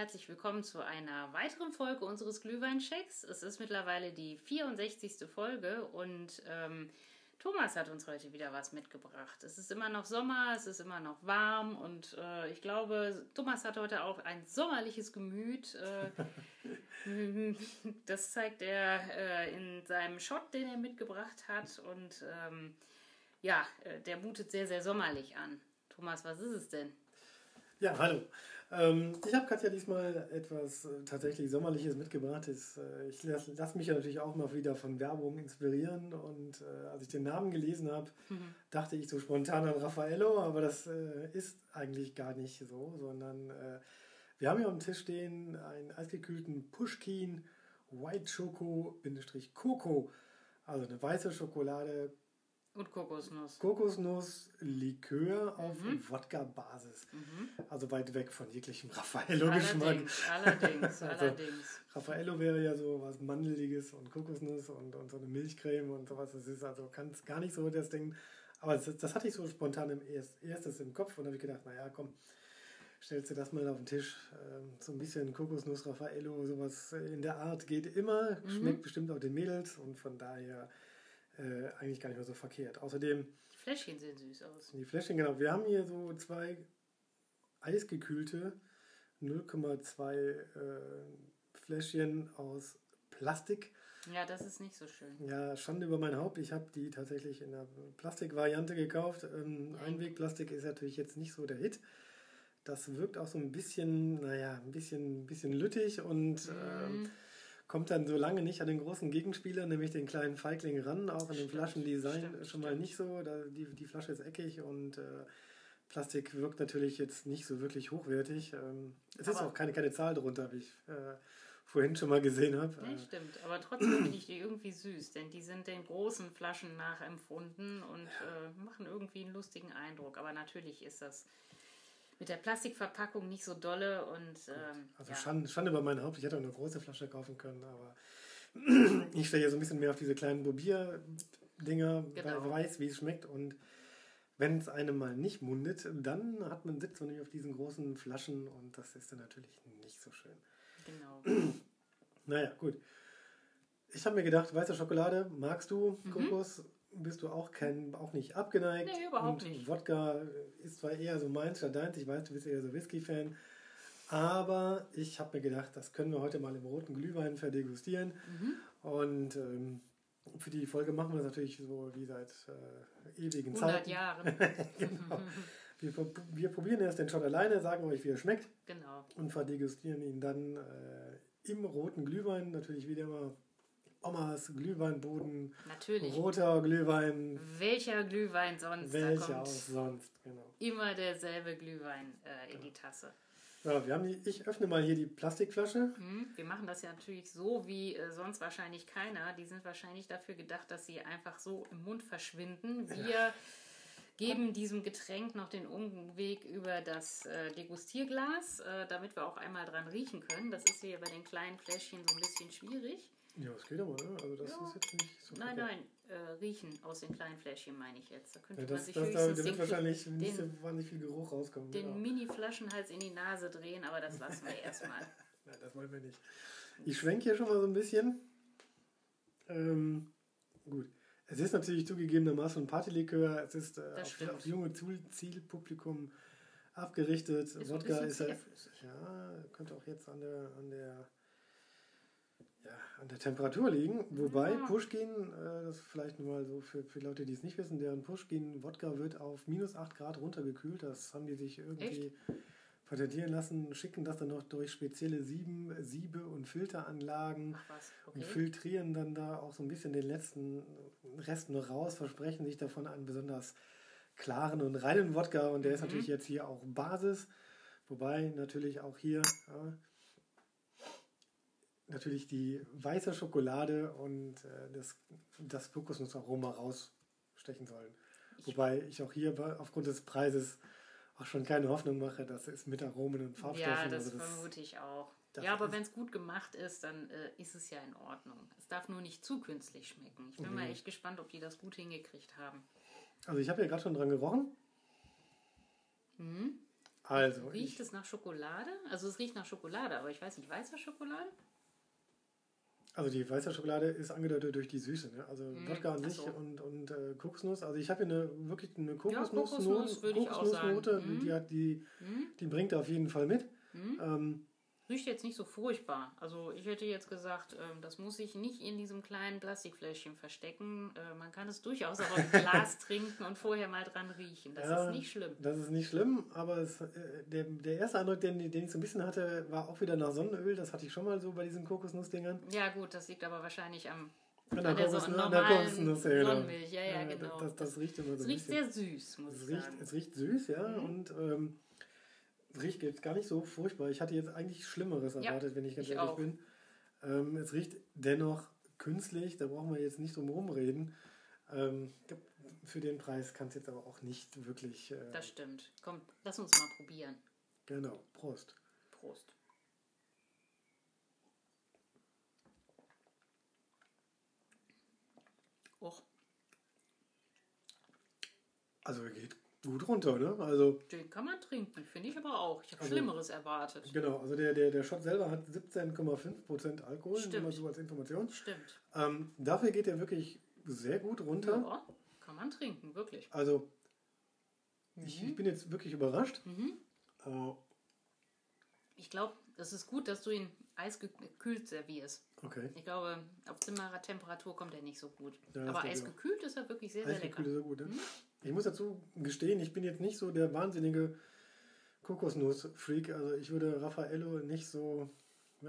Herzlich willkommen zu einer weiteren Folge unseres Glühweinchecks. Es ist mittlerweile die 64. Folge und ähm, Thomas hat uns heute wieder was mitgebracht. Es ist immer noch Sommer, es ist immer noch warm und äh, ich glaube, Thomas hat heute auch ein sommerliches Gemüt. Äh, das zeigt er äh, in seinem Shot, den er mitgebracht hat und ähm, ja, äh, der mutet sehr, sehr sommerlich an. Thomas, was ist es denn? Ja, hallo. Ähm, ich habe Katja diesmal etwas äh, tatsächlich Sommerliches mitgebracht. Ist, äh, ich lasse lass mich ja natürlich auch mal wieder von Werbung inspirieren. Und äh, als ich den Namen gelesen habe, mhm. dachte ich so spontan an Raffaello, aber das äh, ist eigentlich gar nicht so, sondern äh, wir haben hier dem Tisch stehen einen eisgekühlten Pushkin White Choco-Coco. Also eine weiße Schokolade, und Kokosnuss. Kokosnuss-Likör auf mhm. Wodka-Basis. Mhm. Also weit weg von jeglichem Raffaello-Geschmack. Allerdings, allerdings, also, allerdings. Raffaello wäre ja so was Mandeliges und Kokosnuss und, und so eine Milchcreme und sowas. Das ist also ganz, gar nicht so das Ding. Aber das, das hatte ich so spontan im erst, erstes im Kopf und habe ich gedacht, naja, komm, stellst du das mal auf den Tisch. Ähm, so ein bisschen Kokosnuss, Raffaello, sowas in der Art geht immer. Mhm. Schmeckt bestimmt auch den Mädels und von daher äh, eigentlich gar nicht mehr so verkehrt. Außerdem. Die Fläschchen sehen süß aus. Die Fläschchen, genau. Wir haben hier so zwei eisgekühlte 0,2 äh, Fläschchen aus Plastik. Ja, das ist nicht so schön. Ja, Schande über mein Haupt. Ich habe die tatsächlich in der Plastikvariante gekauft. Ähm, Einwegplastik ist natürlich jetzt nicht so der Hit. Das wirkt auch so ein bisschen, naja, ein bisschen, ein bisschen lüttig und mhm. ähm, kommt dann so lange nicht an den großen Gegenspieler, nämlich den kleinen Feigling ran, auch in dem Flaschendesign stimmt, schon mal nicht so. Da, die, die Flasche ist eckig und äh, Plastik wirkt natürlich jetzt nicht so wirklich hochwertig. Ähm, es aber ist auch keine, keine Zahl drunter, wie ich äh, vorhin schon mal gesehen habe. Nee, stimmt. Aber trotzdem finde ich die irgendwie süß, denn die sind den großen Flaschen nachempfunden und äh, machen irgendwie einen lustigen Eindruck. Aber natürlich ist das mit der Plastikverpackung nicht so dolle und ähm, also ja. Schande, Schande über mein Haupt. Ich hätte auch eine große Flasche kaufen können, aber ich stehe hier so ein bisschen mehr auf diese kleinen Bobier-Dinger, genau. weil weiß, wie es schmeckt und wenn es einem mal nicht mundet, dann hat man sitzt man nämlich auf diesen großen Flaschen und das ist dann natürlich nicht so schön. Genau. naja, gut. Ich habe mir gedacht, weiße Schokolade, magst du mhm. Kokos? Bist du auch kein, auch nicht abgeneigt. Nee, überhaupt und nicht. Wodka ist zwar eher so meins statt deins, ich weiß, du bist eher so Whisky-Fan. Aber ich habe mir gedacht, das können wir heute mal im roten Glühwein verdegustieren. Mhm. Und ähm, für die Folge machen wir das natürlich so wie seit äh, ewigen 100 Zeiten. Jahren. genau. wir, wir, probieren erst den Shot alleine, sagen euch, wie er schmeckt. Genau. Und verdegustieren ihn dann äh, im roten Glühwein. Natürlich wieder mal Omas Glühweinboden. Natürlich. Roter Glühwein. Welcher Glühwein sonst? Welcher auch sonst, genau. Immer derselbe Glühwein äh, in genau. die Tasse. Ja, wir haben die, ich öffne mal hier die Plastikflasche. Mhm, wir machen das ja natürlich so wie äh, sonst wahrscheinlich keiner. Die sind wahrscheinlich dafür gedacht, dass sie einfach so im Mund verschwinden. Wir ja. geben diesem Getränk noch den Umweg über das äh, Degustierglas, äh, damit wir auch einmal dran riechen können. Das ist hier bei den kleinen Fläschchen so ein bisschen schwierig. Ja, es geht aber, ne? Also das ja. ist jetzt nicht so. Nein, nein, äh, riechen aus den kleinen Fläschchen meine ich jetzt. Da könnte ja, das, man sich das, höchstens da wird wahrscheinlich den, nicht so wahnsinnig viel Geruch rauskommen. Den ja. Mini-Flaschenhals in die Nase drehen, aber das lassen wir erstmal. Nein, das wollen wir nicht. Ich schwenke hier schon mal so ein bisschen. Ähm, gut. Es ist natürlich zugegebenermaßen ein Partylikör. Es ist äh, auf, auf junge Zielpublikum abgerichtet. Ist Wodka ist ja, ja, könnte auch jetzt an der, an der an der Temperatur liegen. Wobei ja. Pushkin, äh, das vielleicht nur mal so für, für Leute, die es nicht wissen, deren Pushkin-Wodka wird auf minus 8 Grad runtergekühlt. Das haben die sich irgendwie Echt? patentieren lassen, schicken das dann noch durch spezielle Sieben, Siebe und Filteranlagen okay. und filtrieren dann da auch so ein bisschen den letzten Rest noch raus, versprechen sich davon einen besonders klaren und reinen Wodka und der mhm. ist natürlich jetzt hier auch Basis. Wobei natürlich auch hier ja, natürlich die weiße Schokolade und äh, das, das Kokosnussaroma rausstechen sollen. Ich Wobei ich auch hier aufgrund des Preises auch schon keine Hoffnung mache, dass es mit Aromen und Farbstoffen. Ja, das, also das vermute ich auch. Ja, aber wenn es gut gemacht ist, dann äh, ist es ja in Ordnung. Es darf nur nicht zu künstlich schmecken. Ich bin mhm. mal echt gespannt, ob die das gut hingekriegt haben. Also ich habe ja gerade schon dran gerochen. Mhm. Also. Riecht es nach Schokolade? Also es riecht nach Schokolade, aber ich weiß nicht, weißer Schokolade? Also die weiße Schokolade ist angedeutet durch die Süße, ne? Also mm, Wodka an sich so. und, und äh, Kokosnuss. Also ich habe hier eine wirklich eine Kokosnuss, ja, Kokosnuss Kokosnussnote, mm. die hat die, mm. die bringt er auf jeden Fall mit. Mhm. Ähm, riecht jetzt nicht so furchtbar. Also ich hätte jetzt gesagt, ähm, das muss sich nicht in diesem kleinen Plastikfläschchen verstecken. Äh, man kann es durchaus auch im Glas trinken und vorher mal dran riechen. Das ja, ist nicht schlimm. Das ist nicht schlimm, aber es, äh, der, der erste Eindruck, den, den ich so ein bisschen hatte, war auch wieder nach Sonnenöl. Das hatte ich schon mal so bei diesen Kokosnussdingern. Ja gut, das liegt aber wahrscheinlich am an der, so der Kokosnuss, ja, genau. Sonnenmilch. Ja, ja, genau. Das, das, riecht immer so Es riecht sehr süß, muss es ich riecht, sagen. Es riecht süß, ja, mhm. und ähm, riecht jetzt gar nicht so furchtbar. Ich hatte jetzt eigentlich Schlimmeres erwartet, ja, wenn ich ganz ich ehrlich auch. bin. Ähm, es riecht dennoch künstlich, da brauchen wir jetzt nicht drum herum reden. Ähm, für den Preis kann es jetzt aber auch nicht wirklich. Äh, das stimmt. Komm, lass uns mal probieren. Genau, Prost. Prost. Och. Also geht gut runter, ne? Also, Den kann man trinken, finde ich aber auch. Ich habe also, Schlimmeres erwartet. Genau, also der, der, der Shot selber hat 17,5% Alkohol, Stimmt. immer so als Information. Stimmt. Ähm, dafür geht er wirklich sehr gut runter. Ja, kann man trinken, wirklich. Also, mhm. ich, ich, bin jetzt wirklich überrascht. Mhm. Äh, ich glaube, das ist gut, dass du ihn eisgekühlt servierst. Okay. Ich glaube, auf Zimmertemperatur kommt er nicht so gut. Ja, Aber eisgekühlt ist er wirklich sehr, sehr lecker. Eisgekühlt ist er gut, ne? Mhm. Ich muss dazu gestehen, ich bin jetzt nicht so der wahnsinnige Kokosnuss-Freak. Also ich würde Raffaello nicht so,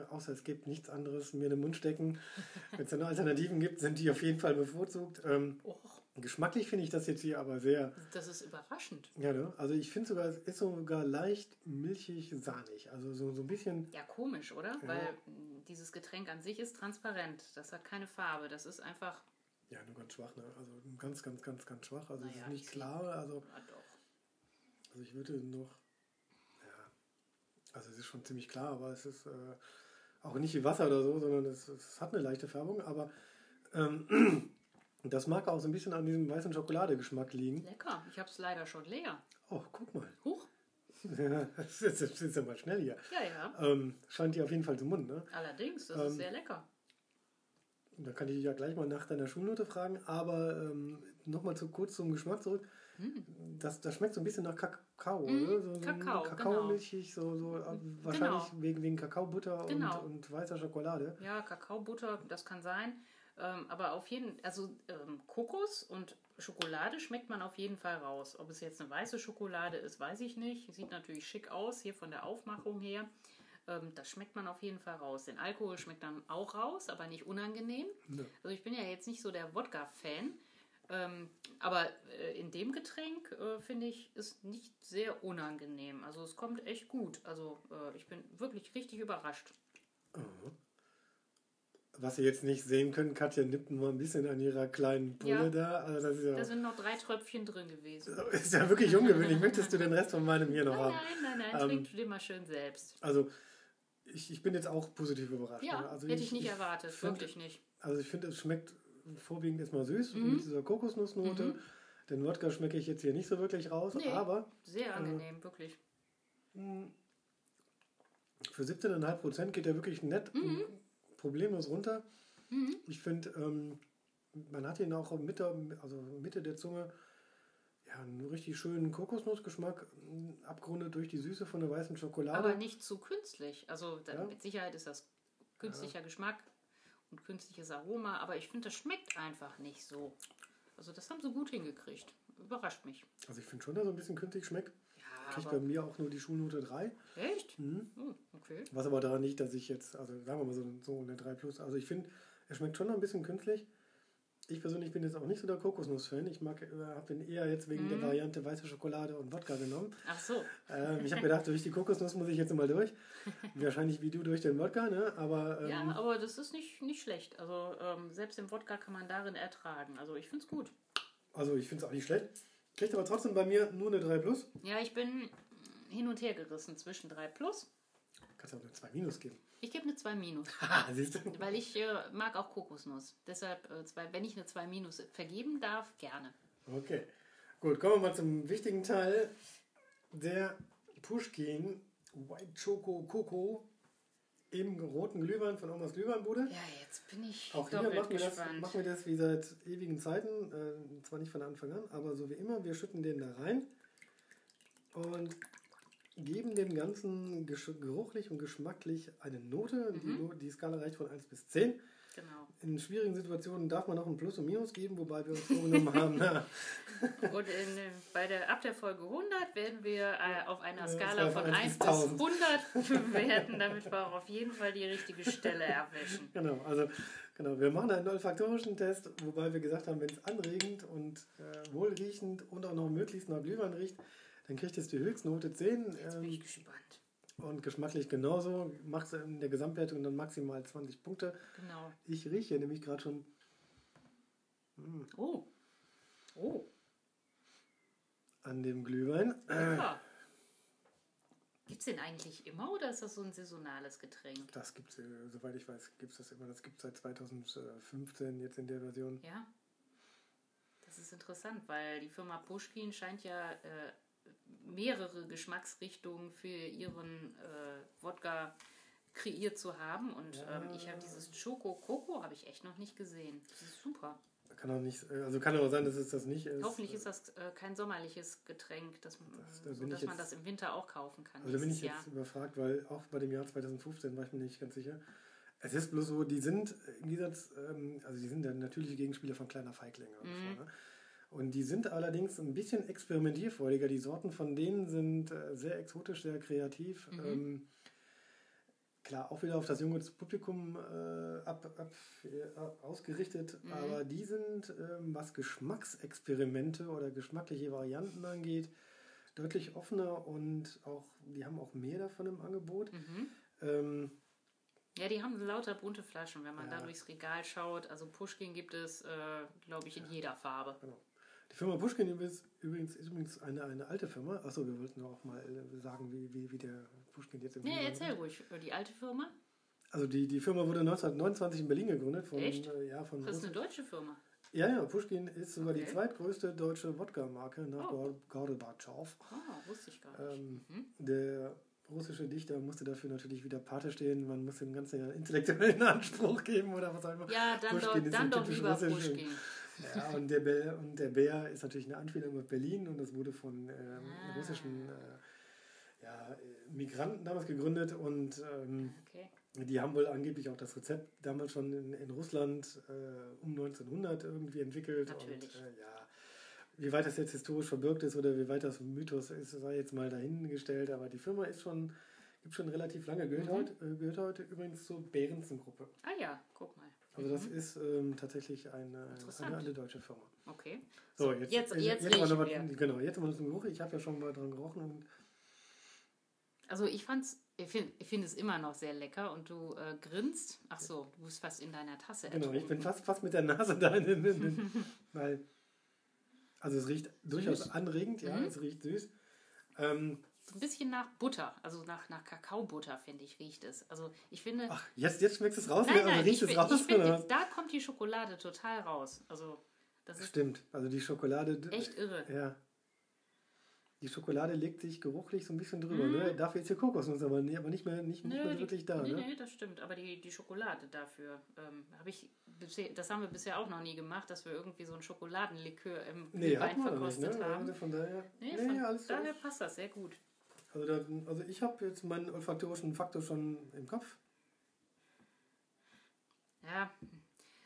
außer es gibt nichts anderes, mir in den Mund stecken. Wenn es da noch Alternativen gibt, sind die auf jeden Fall bevorzugt. Ähm, oh. Geschmacklich finde ich das jetzt hier aber sehr. Das ist überraschend. Ja, ne? Also ich finde sogar, es ist sogar leicht milchig sahnig. Also so, so ein bisschen. Ja, komisch, oder? Ja. Weil dieses Getränk an sich ist transparent. Das hat keine Farbe. Das ist einfach ja, nur ganz schwach, ne? Also ganz, ganz, ganz, ganz schwach. Also naja, es ist nicht klar. Also, ja, doch. also ich würde noch. Ja, also es ist schon ziemlich klar, aber es ist äh, auch nicht wie Wasser oder so, sondern es, es hat eine leichte Färbung, aber ähm, das mag auch so ein bisschen an diesem weißen Schokoladegeschmack liegen. Lecker, ich habe es leider schon leer. Oh, guck mal. Huch. das, ist, das ist ja mal schnell hier. Ja, ja. Ähm, scheint dir auf jeden Fall zum Mund, ne? Allerdings, das ähm, ist sehr lecker. Da kann ich dich ja gleich mal nach deiner Schulnote fragen, aber ähm, nochmal zu kurz zum Geschmack zurück. Hm. Das, das schmeckt so ein bisschen nach Kakao, hm, oder? So, so Kakao, Kakaomilchig, genau. so, so ähm, wahrscheinlich genau. wegen, wegen Kakaobutter genau. und, und weißer Schokolade. Ja, Kakaobutter, das kann sein. Ähm, aber auf jeden also ähm, Kokos und Schokolade schmeckt man auf jeden Fall raus. Ob es jetzt eine weiße Schokolade ist, weiß ich nicht. Sieht natürlich schick aus, hier von der Aufmachung her. Ähm, das schmeckt man auf jeden Fall raus. Den Alkohol schmeckt dann auch raus, aber nicht unangenehm. Ja. Also ich bin ja jetzt nicht so der Wodka-Fan. Ähm, aber äh, in dem Getränk, äh, finde ich, ist nicht sehr unangenehm. Also es kommt echt gut. Also äh, ich bin wirklich richtig überrascht. Mhm. Was ihr jetzt nicht sehen könnt, Katja nippt nur ein bisschen an ihrer kleinen Pulle ja. da. Also das ist ja da sind noch drei Tröpfchen drin gewesen. Ist ja wirklich ungewöhnlich. Möchtest du den Rest von meinem hier noch nein, haben? Nein, nein, nein, ähm, trink du den mal schön selbst. Also ich, ich bin jetzt auch positiv überrascht. Ja, ne? also hätte ich, ich nicht ich erwartet, find, wirklich nicht. Also ich finde, es schmeckt vorwiegend erstmal süß mhm. mit dieser Kokosnussnote. Mhm. Den Wodka schmecke ich jetzt hier nicht so wirklich raus, nee, aber... Sehr äh, angenehm, äh, wirklich. Hm, für 17,5% geht er wirklich nett mhm. problemlos runter. Mhm. Ich finde, ähm, man hat ihn auch Mitte, also Mitte der Zunge ja, einen richtig schönen Kokosnussgeschmack, abgerundet durch die Süße von der weißen Schokolade. Aber nicht zu künstlich. Also ja. mit Sicherheit ist das künstlicher ja. Geschmack und künstliches Aroma, aber ich finde, das schmeckt einfach nicht so. Also das haben sie gut hingekriegt. Überrascht mich. Also ich finde schon, dass so ein bisschen künstlich schmeckt. Ja, Kriegt bei mir auch nur die Schulnote 3. Echt? Mhm. Oh, okay. Was aber daran nicht, dass ich jetzt, also sagen wir mal so, so eine 3 Plus. Also ich finde, er schmeckt schon noch ein bisschen künstlich. Ich persönlich bin jetzt auch nicht so der Kokosnuss-Fan. Ich mag, äh, habe den eher jetzt wegen mm. der mhm. Variante weiße Schokolade und Wodka genommen. Ach so. Ähm, ich habe gedacht, durch die Kokosnuss muss ich jetzt mal durch. Wahrscheinlich wie du durch den Wodka, ne? Aber, ähm, ja, aber das ist nicht, nicht schlecht. Also ähm, selbst den Wodka kann man darin ertragen. Also ich finde es gut. Also ich finde es auch nicht schlecht. Kriegt aber trotzdem bei mir nur eine 3 Plus. Ja, ich bin hin und her gerissen zwischen 3 Plus. Kannst du auch eine 2 Minus geben. Ich gebe eine 2 minus. Siehst du? Weil ich äh, mag auch Kokosnuss. Deshalb, äh, zwei, wenn ich eine 2 minus vergeben darf, gerne. Okay. Gut, kommen wir mal zum wichtigen Teil. Der Pushkin White Choco Coco im roten Glühwein von Omas Glühweinbude. Ja, jetzt bin ich Auch hier machen wir, das, machen wir das wie seit ewigen Zeiten. Äh, zwar nicht von Anfang an, aber so wie immer. Wir schütten den da rein und geben dem Ganzen geruchlich und geschmacklich eine Note. Mhm. Die, die Skala reicht von 1 bis 10. Genau. In schwierigen Situationen darf man noch ein Plus und Minus geben, wobei wir uns vorgenommen haben. Na. Und in, bei der, ab der Folge 100 werden wir äh, auf einer Skala von 1 bis 100 bewerten, damit wir auch auf jeden Fall die richtige Stelle erwischen. Genau, also genau, wir machen einen olfaktorischen Test, wobei wir gesagt haben, wenn es anregend und äh, wohlriechend und auch noch möglichst nach Glühwein riecht, dann kriegt es die Höchstnote 10. Jetzt bin ich ähm, gespannt. Und geschmacklich genauso. Macht in der Gesamtwertung dann maximal 20 Punkte. Genau. Ich rieche nämlich gerade schon. Mh, hm, oh. Oh. An dem Glühwein. Lecker. Gibt es den eigentlich immer oder ist das so ein saisonales Getränk? Das gibt es, äh, soweit ich weiß, gibt es das immer. Das gibt es seit 2015 jetzt in der Version. Ja. Das ist interessant, weil die Firma Pushkin scheint ja äh, mehrere Geschmacksrichtungen für ihren äh, Wodka kreiert zu haben. Und ja. ähm, ich habe dieses Choco Coco habe ich echt noch nicht gesehen. Das ist super. Kann auch nicht, äh, also kann auch sein, dass es das nicht ist. Hoffentlich ist das äh, kein sommerliches Getränk, das, das da so, dass man das im Winter auch kaufen kann. Also da bin ich Jahr. jetzt überfragt, weil auch bei dem Jahr 2015 war ich mir nicht ganz sicher. Es ist bloß so, die sind im Gegensatz, ähm, also die sind der natürliche Gegenspieler von kleiner Feiglinge. Mhm. So, ne? Und die sind allerdings ein bisschen experimentierfreudiger. Die Sorten von denen sind äh, sehr exotisch, sehr kreativ. Mhm. Ähm, klar, auch wieder auf das junge Publikum äh, ab, ab, äh, ausgerichtet, mhm. aber die sind, ähm, was Geschmacksexperimente oder geschmackliche Varianten angeht, deutlich offener und auch, die haben auch mehr davon im Angebot. Mhm. Ähm, ja, die haben lauter bunte Flaschen, wenn man ja. da durchs Regal schaut. Also Pushkin gibt es, äh, glaube ich, in ja. jeder Farbe. Genau. Die Firma Pushkin ist übrigens, ist übrigens eine, eine alte Firma. Achso, wir wollten auch mal äh, sagen, wie, wie, wie der Pushkin jetzt im Nee, erzähl ruhig. Die alte Firma? Also die, die Firma wurde 1929 in Berlin gegründet. Von, Echt? Äh, ja, von das ist eine deutsche Firma. Ja, ja, Pushkin ist sogar okay. die zweitgrößte deutsche Wodka-Marke nach oh. Gorbatschow. Ah, wusste ich gar nicht. Ähm, mhm. Der russische Dichter musste dafür natürlich wieder Pate stehen. Man muss dem Ganzen intellektuellen Anspruch geben oder was auch immer. Ja, dann Pushkin doch, dann doch lieber Pushkin. Ja, und der, Bär, und der Bär ist natürlich eine Anspielung auf Berlin und das wurde von ähm, ah. russischen äh, ja, Migranten damals gegründet und ähm, okay. die haben wohl angeblich auch das Rezept damals schon in, in Russland äh, um 1900 irgendwie entwickelt. Natürlich. Und äh, ja, wie weit das jetzt historisch verbirgt ist oder wie weit das Mythos ist, sei jetzt mal dahingestellt, aber die Firma ist schon, gibt schon relativ lange, gehört, mhm. heute, äh, gehört heute übrigens zur Behrensen-Gruppe. Ah ja, guck mal. Also das mhm. ist ähm, tatsächlich eine, eine, eine, deutsche Firma. Okay. So, jetzt, jetzt, jetzt, jetzt, jetzt mal, Genau, jetzt mal zum Geruch. Ich habe ja schon mal dran gerochen. Also ich fand's, ich finde find es immer noch sehr lecker und du äh, grinst. Ach so, du bist fast in deiner Tasse Genau, ertrunken. ich bin fast, fast mit der Nase da. In, in, weil, also es riecht süß. durchaus anregend, ja, mhm. es riecht süß. Ähm, so ein bisschen nach Butter, also nach, nach Kakaobutter, finde ich, riecht es. Also ich finde. Ach, jetzt, jetzt schmeckst du es raus, nein, nein, riecht es raus? Ich finde, da kommt die Schokolade total raus. Also, das ist Stimmt, also die Schokolade. Echt irre. Ja. Die Schokolade legt sich geruchlich so ein bisschen drüber. Mm. Ne? Dafür ist hier Kokosnuss aber, nee, aber nicht mehr, nicht, Nö, nicht mehr wirklich da. Nee, ne? nee, das stimmt. Aber die, die Schokolade dafür, ähm, habe ich das haben wir bisher auch noch nie gemacht, dass wir irgendwie so ein Schokoladenlikör im nee, Wein verkostet nicht, ne? haben. Also von daher, nee, nee, von daher passt das sehr gut. Also, da, also ich habe jetzt meinen olfaktorischen Faktor schon im Kopf. Ja,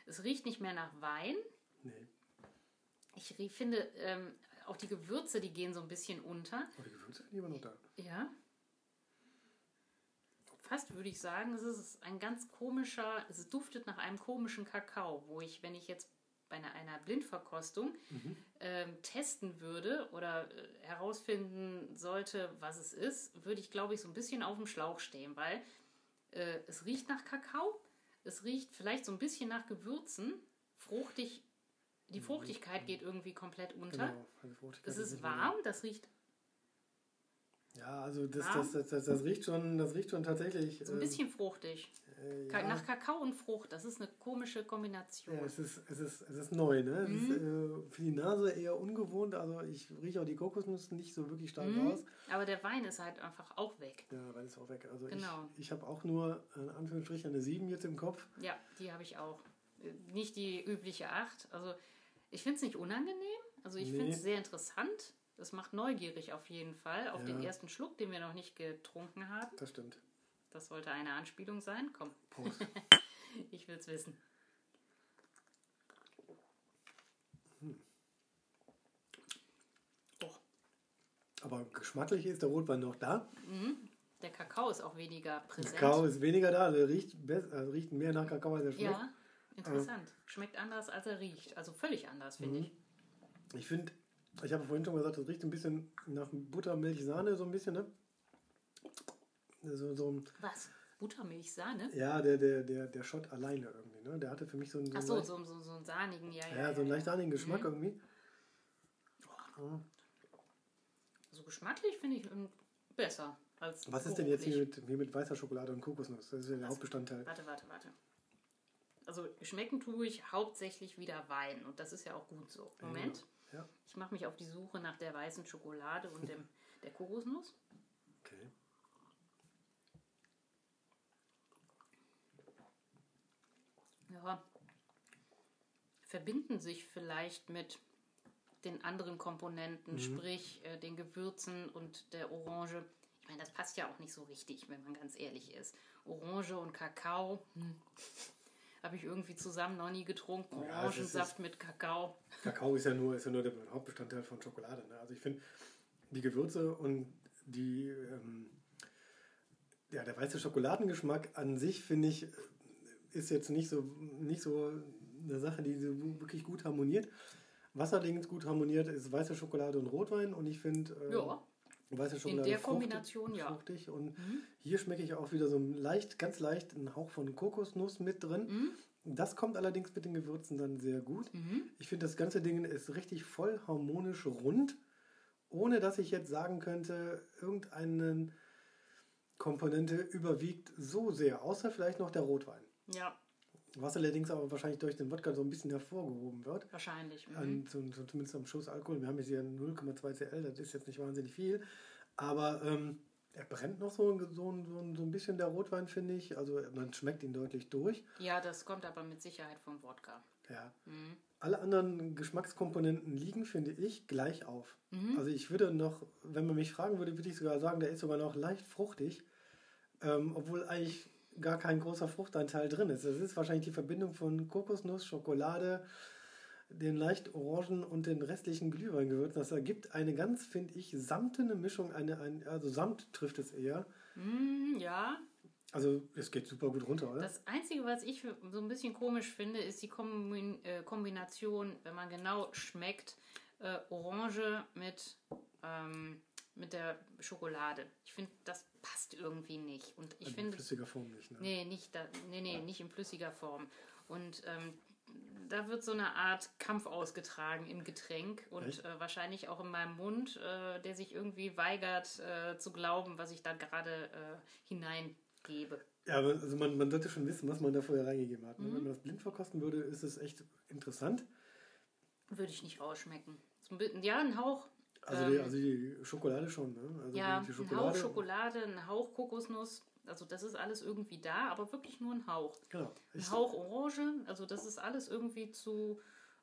es riecht nicht mehr nach Wein. Nee. Ich finde, ähm, auch die Gewürze, die gehen so ein bisschen unter. Oh, die Gewürze, die waren noch da. Ja. Fast würde ich sagen, es ist ein ganz komischer, es duftet nach einem komischen Kakao, wo ich, wenn ich jetzt bei einer, einer Blindverkostung mhm. ähm, testen würde oder äh, herausfinden sollte, was es ist, würde ich, glaube ich, so ein bisschen auf dem Schlauch stehen, weil äh, es riecht nach Kakao, es riecht vielleicht so ein bisschen nach Gewürzen, fruchtig, die mhm. Fruchtigkeit geht irgendwie komplett unter. Genau, es ist warm, das riecht Ja, also das, das, das, das, das, riecht schon, das riecht schon tatsächlich. So ein ähm, bisschen fruchtig. Äh, ja. Nach Kakao und Frucht, das ist eine komische Kombination. Ja, es ist, es ist, es ist neu, ne? Mhm. Ist äh, für die Nase eher ungewohnt. Also ich rieche auch die Kokosnuss nicht so wirklich stark mhm. raus. Aber der Wein ist halt einfach auch weg. Ja, Wein ist auch weg. Also genau. ich, ich habe auch nur in Anführungsstrichen eine 7 jetzt im Kopf. Ja, die habe ich auch. Äh, nicht die übliche 8. Also ich finde es nicht unangenehm. Also ich nee. finde es sehr interessant. Das macht neugierig auf jeden Fall auf ja. den ersten Schluck, den wir noch nicht getrunken haben. Das stimmt. Das sollte eine Anspielung sein. Komm. Prost. ich will es wissen. Hm. Oh. Aber geschmacklich ist der Rotwein noch da. Mhm. Der Kakao ist auch weniger präsent. Der Kakao ist weniger da, der riecht, also riecht mehr nach Kakao als er schmeckt. Ja, interessant. Schmeckt anders als er riecht. Also völlig anders, finde mhm. ich. Ich finde, ich habe vorhin schon gesagt, das riecht ein bisschen nach Buttermilch, Sahne, so ein bisschen, ne? So, so Was? Buttermilch, Sahne? Ja, der, der, der, der Schott alleine irgendwie, ne? Der hatte für mich so einen. So Ach so, so, so, so einen sahnigen, ja, ja. Ja, so einen leicht sahnigen Geschmack mhm. irgendwie. Oh. Also geschmacklich finde ich besser als. Was ist denn jetzt hier mit, hier mit weißer Schokolade und Kokosnuss? Das ist ja der Was? Hauptbestandteil. Warte, warte, warte. Also schmecken tue ich hauptsächlich wieder Wein und das ist ja auch gut so. Moment. Ja. Ich mache mich auf die Suche nach der weißen Schokolade und dem, der Kokosnuss. Ja. Verbinden sich vielleicht mit den anderen Komponenten, mhm. sprich äh, den Gewürzen und der Orange. Ich meine, das passt ja auch nicht so richtig, wenn man ganz ehrlich ist. Orange und Kakao. Hm habe ich irgendwie zusammen noch nie getrunken. Orangensaft ja, mit Kakao. Kakao ist ja nur, ist ja nur der Hauptbestandteil von Schokolade. Ne? Also ich finde, die Gewürze und die, ähm, ja, der weiße Schokoladengeschmack an sich, finde ich, ist jetzt nicht so, nicht so eine Sache, die so wirklich gut harmoniert. Was allerdings gut harmoniert, ist weiße Schokolade und Rotwein und ich finde, äh, ja. Weiße Schokolade. In der Kombination, fruchtig, ja. Fruchtig. Und mhm. hier schmecke ich auch wieder so leicht, ganz leicht einen Hauch von Kokosnuss mit drin. Mhm. Das kommt allerdings mit den Gewürzen dann sehr gut. Mhm. Ich finde, das ganze Ding ist richtig voll harmonisch rund, ohne dass ich jetzt sagen könnte, irgendeine Komponente überwiegt so sehr, außer vielleicht noch der Rotwein. Ja. Was allerdings aber wahrscheinlich durch den Wodka so ein bisschen hervorgehoben wird. Wahrscheinlich. Mhm. An, zumindest am Schuss Alkohol. Wir haben jetzt hier 0,2 CL, das ist jetzt nicht wahnsinnig viel. Aber ähm, er brennt noch so, so, so, so ein bisschen der Rotwein, finde ich. Also man schmeckt ihn deutlich durch. Ja, das kommt aber mit Sicherheit vom Wodka. Ja. Mhm. Alle anderen Geschmackskomponenten liegen, finde ich, gleich auf. Mhm. Also ich würde noch, wenn man mich fragen würde, würde ich sogar sagen, der ist sogar noch leicht fruchtig. Ähm, obwohl eigentlich gar kein großer Fruchtanteil drin ist. Das ist wahrscheinlich die Verbindung von Kokosnuss, Schokolade, den leicht orangen und den restlichen Glühweingewürzen. Das ergibt eine ganz, finde ich, samtene Mischung. Eine, ein, also Samt trifft es eher. Mm, ja. Also es geht super gut runter, oder? Das Einzige, was ich so ein bisschen komisch finde, ist die äh, Kombination, wenn man genau schmeckt, äh, Orange mit ähm, mit der Schokolade. Ich finde, das passt irgendwie nicht. Und ich in flüssiger Form nicht, ne? Nee, nicht da, nee, nee, nicht in flüssiger Form. Und ähm, da wird so eine Art Kampf ausgetragen im Getränk und äh, wahrscheinlich auch in meinem Mund, äh, der sich irgendwie weigert äh, zu glauben, was ich da gerade äh, hineingebe. Ja, also man, man sollte schon wissen, was man da vorher reingegeben hat. Ne? Mhm. Wenn man das blind verkosten würde, ist es echt interessant. Würde ich nicht rausschmecken. Ja, ein Hauch also, die, ähm, also die Schokolade schon, ne? Also ja, die, die Schokolade. ein Hauch Schokolade, ein Hauch Kokosnuss. Also das ist alles irgendwie da, aber wirklich nur ein Hauch. Genau. Ein Hauch Orange, also das ist alles irgendwie zu...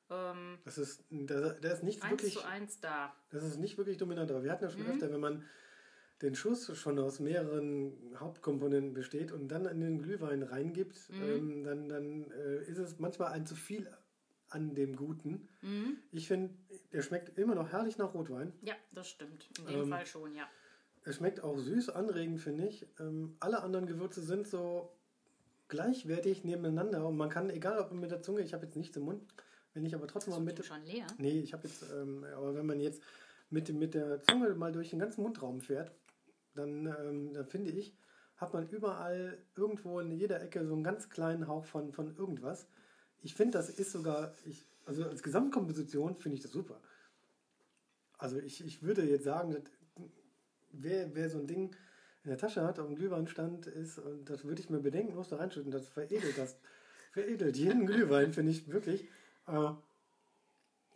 Ähm, das ist, der ist nicht eins wirklich... zu eins da. Das ist nicht wirklich dominant, aber wir hatten ja schon mhm. öfter, wenn man den Schuss schon aus mehreren Hauptkomponenten besteht und dann in den Glühwein reingibt, mhm. ähm, dann, dann äh, ist es manchmal ein zu viel an dem Guten. Mhm. Ich finde, der schmeckt immer noch herrlich nach Rotwein. Ja, das stimmt. In dem ähm, Fall schon, ja. Er schmeckt auch süß, anregend, finde ich. Ähm, alle anderen Gewürze sind so gleichwertig nebeneinander und man kann, egal ob mit der Zunge, ich habe jetzt nichts im Mund, wenn ich aber trotzdem mal mit. schon leer? Nee, ich habe jetzt, ähm, aber wenn man jetzt mit, mit der Zunge mal durch den ganzen Mundraum fährt, dann, ähm, dann finde ich, hat man überall irgendwo in jeder Ecke so einen ganz kleinen Hauch von, von irgendwas ich finde, das ist sogar, ich, also als Gesamtkomposition finde ich das super. Also ich, ich würde jetzt sagen, wer, wer so ein Ding in der Tasche hat, auf dem Glühweinstand ist, und das würde ich mir bedenkenlos da reinschütten, das veredelt das. veredelt jeden Glühwein, finde ich wirklich. Äh,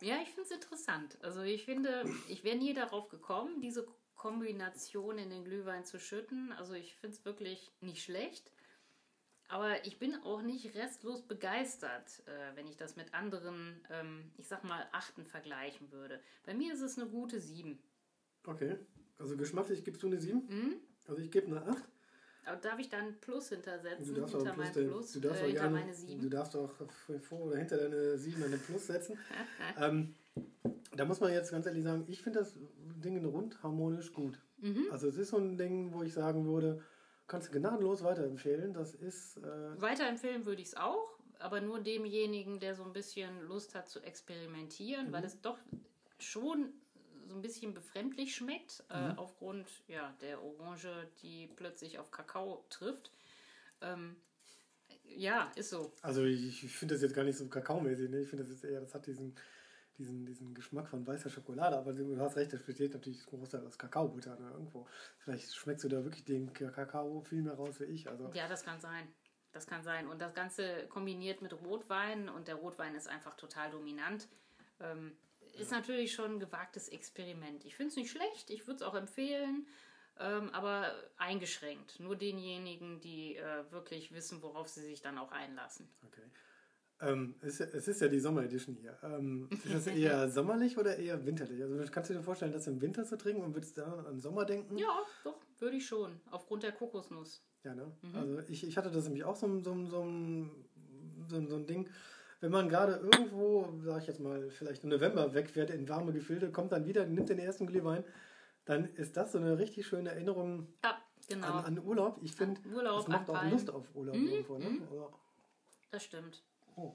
ja, ich finde es interessant. Also ich finde, ich wäre nie darauf gekommen, diese Kombination in den Glühwein zu schütten. Also ich finde es wirklich nicht schlecht. Aber ich bin auch nicht restlos begeistert, äh, wenn ich das mit anderen, ähm, ich sag mal, Achten vergleichen würde. Bei mir ist es eine gute 7. Okay. Also geschmacklich gibst du eine 7? Mhm. Also ich gebe eine 8. Aber darf ich da ein Plus hintersetzen? Du darfst hinter Plus, mein Plus, du darfst äh, hinter gerne, meine 7? Du darfst auch vor oder hinter deine 7 eine Plus setzen. ähm, da muss man jetzt ganz ehrlich sagen, ich finde das Ding rund harmonisch gut. Mhm. Also es ist so ein Ding, wo ich sagen würde, kannst du gnadenlos weiterempfehlen. Das ist. Äh weiterempfehlen würde ich es auch, aber nur demjenigen, der so ein bisschen Lust hat zu experimentieren, mhm. weil es doch schon so ein bisschen befremdlich schmeckt, äh, mhm. äh, aufgrund ja, der Orange, die plötzlich auf Kakao trifft. Ähm, ja, ist so. Also ich, ich finde das jetzt gar nicht so kakaomäßig. Ne? Ich finde das jetzt eher, das hat diesen diesen, diesen Geschmack von weißer Schokolade, aber du hast recht, das besteht natürlich ein Großteil aus Kakaobutter ne, irgendwo. Vielleicht schmeckst du da wirklich den Kakao viel mehr raus wie ich. Also. Ja, das kann sein. Das kann sein. Und das Ganze kombiniert mit Rotwein und der Rotwein ist einfach total dominant. Ähm, ist ja. natürlich schon ein gewagtes Experiment. Ich finde es nicht schlecht, ich würde es auch empfehlen, ähm, aber eingeschränkt. Nur denjenigen, die äh, wirklich wissen, worauf sie sich dann auch einlassen. Okay. Ähm, es, es, ist ja die Sommer-Edition hier. Ähm, ist das eher sommerlich oder eher winterlich? Also kannst du dir vorstellen, das im Winter zu trinken und würdest da an Sommer denken? Ja, doch, würde ich schon. Aufgrund der Kokosnuss. Ja, ne? Mhm. Also ich, ich hatte das nämlich auch so, so, so, so, so ein Ding. Wenn man gerade irgendwo, sag ich jetzt mal, vielleicht im November wegfährt in warme Gefilde, kommt dann wieder, nimmt den ersten Glühwein, dann ist das so eine richtig schöne Erinnerung ja, genau. an, an Urlaub. Ich finde, das macht auch Lust auf Urlaub mhm. irgendwo. Ne? Mhm. Das stimmt. Oh.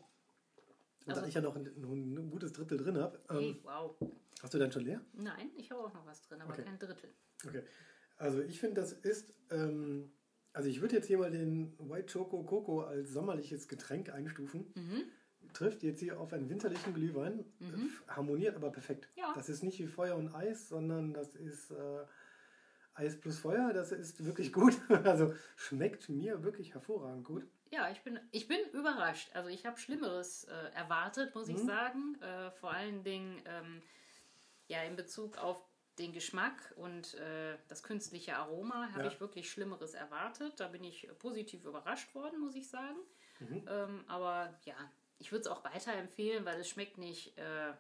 Und also, da ich ja noch ein, ein, gutes Drittel drin habe. Ähm, hey, wow. Hast du dann schon leer? Nein, ich habe auch noch was drin, aber okay. kein Drittel. Okay. Also ich finde, das ist. Ähm, also ich würde jetzt hier mal den White Choco Coco als sommerliches Getränk einstufen. Mhm. Trifft jetzt hier auf einen winterlichen Glühwein. Mhm. Harmoniert aber perfekt. Ja. Das ist nicht wie Feuer und Eis, sondern das ist. Äh, Eis plus Feuer, das ist wirklich gut. Also schmeckt mir wirklich hervorragend gut. Ja, ich bin, ich bin überrascht. Also ich habe Schlimmeres äh, erwartet, muss mhm. ich sagen. Äh, vor allen Dingen ähm, ja, in Bezug auf den Geschmack und äh, das künstliche Aroma habe ja. ich wirklich Schlimmeres erwartet. Da bin ich positiv überrascht worden, muss ich sagen. Mhm. Ähm, aber ja, ich würde es auch weiterempfehlen, weil es schmeckt nicht äh,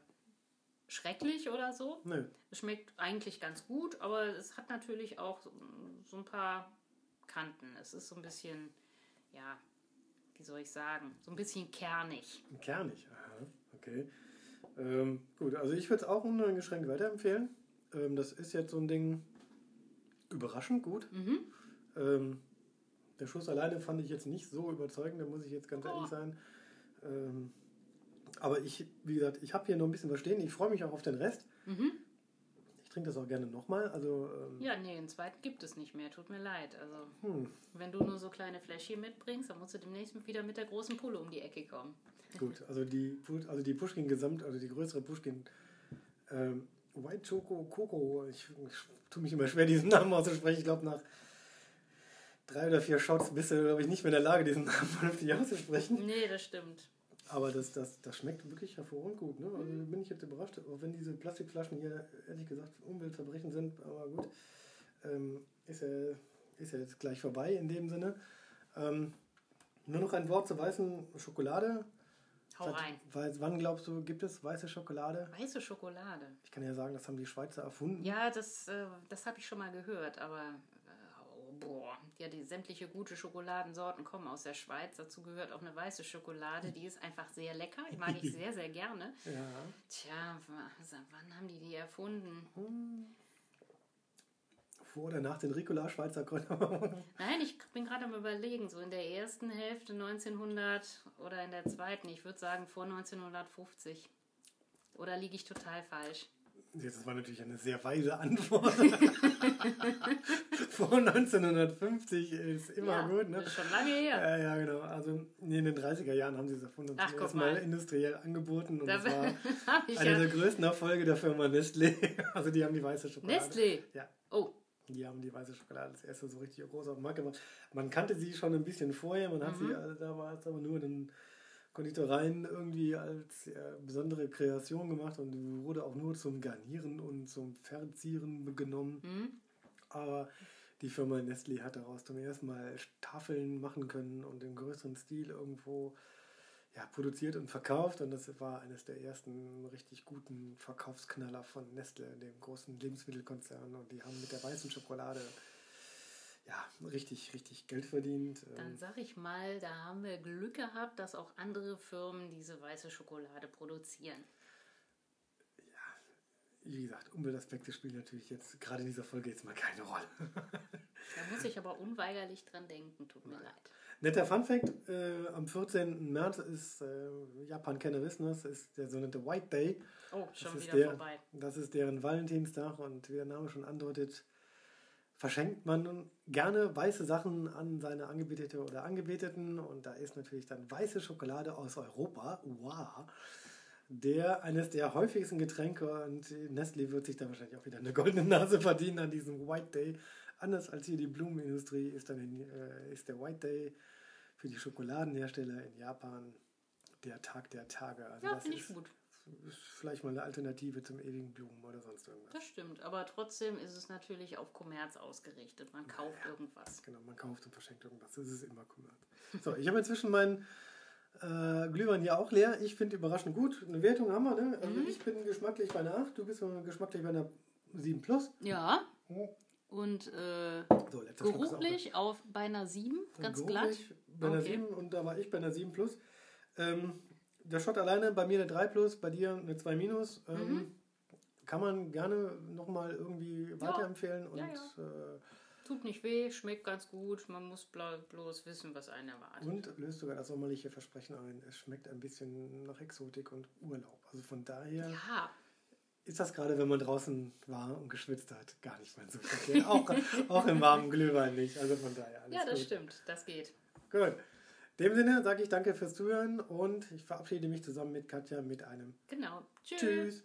schrecklich oder so. Nee. Es schmeckt eigentlich ganz gut, aber es hat natürlich auch so ein paar Kanten. Es ist so ein bisschen, ja, wie soll ich sagen, so ein bisschen kernig. Kernig, aha, okay. Ähm, gut, also ich würde es auch uneingeschränkt weiterempfehlen. Ähm, das ist jetzt so ein Ding überraschend gut. Mhm. Ähm, der Schuss alleine fand ich jetzt nicht so überzeugend, da muss ich jetzt ganz oh. ehrlich sein. Ähm, aber ich, wie gesagt, ich habe hier noch ein bisschen was stehen. Ich freue mich auch auf den Rest. Mhm trinke das auch gerne nochmal. Also, ähm ja, nee, einen zweiten gibt es nicht mehr. Tut mir leid. Also, hm. wenn du nur so kleine Fläschchen mitbringst, dann musst du demnächst wieder mit der großen Pulle um die Ecke kommen. Gut, also die, also die Pushkin Gesamt, also die größere Pushkin ähm, White Choco Coco, ich, ich tue mich immer schwer, diesen Namen auszusprechen. Ich glaube, nach drei oder vier Shots bist du, glaube ich, nicht mehr in der Lage, diesen Namen vernünftig auszusprechen. Nee, das stimmt. Aber das, das, das schmeckt wirklich hervorragend gut. Ne? Also bin ich jetzt überrascht, auch wenn diese Plastikflaschen hier ehrlich gesagt Umweltverbrechen sind, aber gut, ähm, ist, ja, ist ja jetzt gleich vorbei in dem Sinne. Ähm, nur noch ein Wort zur weißen Schokolade. Hau rein. Weil, wann glaubst du, gibt es weiße Schokolade? Weiße Schokolade. Ich kann ja sagen, das haben die Schweizer erfunden. Ja, das, äh, das habe ich schon mal gehört, aber boah, ja, die sämtliche gute Schokoladensorten kommen aus der Schweiz. Dazu gehört auch eine weiße Schokolade, die ist einfach sehr lecker. Die mag ich sehr, sehr gerne. Ja. Tja, wann haben die die erfunden? Hm. Vor oder nach den Ricola Schweizer Kräuter? Nein, ich bin gerade am überlegen, so in der ersten Hälfte 1900 oder in der zweiten, ich würde sagen vor 1950. Oder liege ich total falsch? Das war natürlich eine sehr weise Antwort. Vor 1950 ist immer ja, gut, ne? Das ist schon lange her. Ja, ja, genau. Also in den 30er Jahren haben sie es erfunden und Ach, erstmal industriell angeboten. Und da das war eine ja. der größten Erfolge der Firma Nestlé. Also die haben die weiße Schokolade. Nestlé? Ja. Oh, Die haben die weiße Schokolade das erste so richtig groß auf den Markt gemacht. Man kannte sie schon ein bisschen vorher, man hat mhm. sie also damals aber nur in den Konditoreien irgendwie als äh, besondere Kreation gemacht und wurde auch nur zum Garnieren und zum Verzieren genommen. Mhm. Aber die Firma Nestle hat daraus zum ersten Mal Tafeln machen können und im größeren Stil irgendwo ja, produziert und verkauft. Und das war eines der ersten richtig guten Verkaufsknaller von Nestle, dem großen Lebensmittelkonzern. Und die haben mit der weißen Schokolade ja, richtig, richtig Geld verdient. Dann ähm. sag ich mal, da haben wir Glück gehabt, dass auch andere Firmen diese weiße Schokolade produzieren. Ja, wie gesagt, Umweltaspekte spielen natürlich jetzt gerade in dieser Folge jetzt mal keine Rolle. da muss ich aber unweigerlich dran denken, tut mir Nein. leid. Netter Funfact, äh, am 14. März ist, äh, Japan-Kenner wissen das, ist der sogenannte White Day. Oh, schon das wieder der, vorbei. Das ist deren Valentinstag und wie der Name schon andeutet, verschenkt man gerne weiße Sachen an seine Angebetete oder Angebeteten und da ist natürlich dann weiße Schokolade aus Europa, wow, der eines der häufigsten Getränke und Nestle wird sich da wahrscheinlich auch wieder eine goldene Nase verdienen an diesem White Day. Anders als hier die Blumenindustrie ist dann in, äh, ist der White Day für die Schokoladenhersteller in Japan der Tag der Tage. Also ja, finde ich gut. Ist vielleicht mal eine Alternative zum ewigen Blumen oder sonst irgendwas. Das stimmt, aber trotzdem ist es natürlich auf Kommerz ausgerichtet. Man kauft ja, irgendwas. Genau, man kauft und verschenkt irgendwas. Das ist immer Kommerz. So, ich habe inzwischen meinen äh, Glühwein hier auch leer. Ich finde überraschend gut. Eine Wertung haben wir, ne? Also mhm. ich bin geschmacklich bei einer 8, du bist geschmacklich bei einer 7 plus. Ja. Mhm. Und äh, so, geruchlich auf bei einer 7, ganz glatt. Bei einer okay. 7 und da war ich bei einer 7 plus. Ähm, der Shot alleine, bei mir eine 3 plus, bei dir eine 2 minus. Ähm, mhm. Kann man gerne nochmal irgendwie ja. weiterempfehlen und ja, ja. Äh, Tut nicht weh, schmeckt ganz gut. Man muss bloß wissen, was einen erwartet. Und löst sogar das sommerliche Versprechen ein. Es schmeckt ein bisschen nach Exotik und Urlaub. Also von daher. Ja, ist das gerade, wenn man draußen war und geschwitzt hat, gar nicht mehr so verkehrt. auch, auch im warmen Glühwein nicht. Also von daher alles Ja, das gut. stimmt. Das geht. Gut. In dem Sinne sage ich danke fürs Zuhören und ich verabschiede mich zusammen mit Katja mit einem Genau. Tschüss. Tschüss.